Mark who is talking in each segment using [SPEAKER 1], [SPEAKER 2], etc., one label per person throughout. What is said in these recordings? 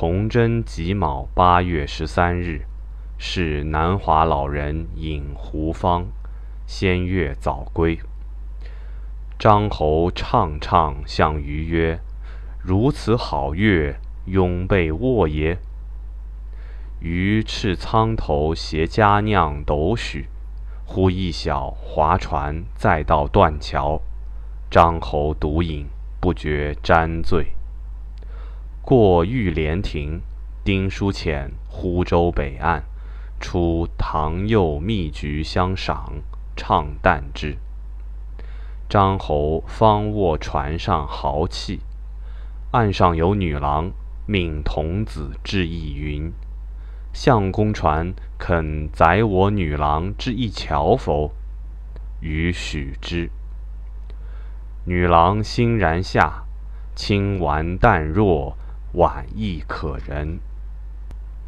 [SPEAKER 1] 崇祯己卯八月十三日，是南华老人饮胡方，仙乐早归。张侯怅怅向余曰：“如此好乐，拥被卧也。”鱼叱苍头携佳酿斗许，忽一小划船再到断桥，张侯独饮，不觉沾醉。过玉莲亭，丁书浅湖州北岸，出唐柚蜜橘相赏，唱旦之。张侯方卧船上豪气，岸上有女郎，命童子致意云：“相公船肯载我女郎至一桥否？”予许之。女郎欣然下，轻玩淡若。婉意可人。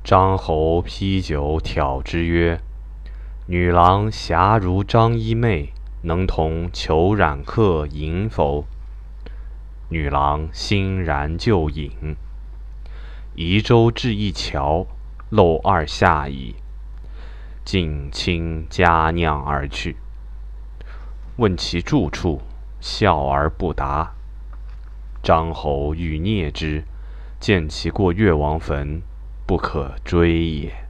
[SPEAKER 1] 张侯披酒挑之曰：“女郎侠如张衣妹，能同裘染客饮否？”女郎欣然就饮。移舟至一桥，漏二下矣。尽倾佳酿而去。问其住处，笑而不答。张侯欲蹑之。见其过越王坟，不可追也。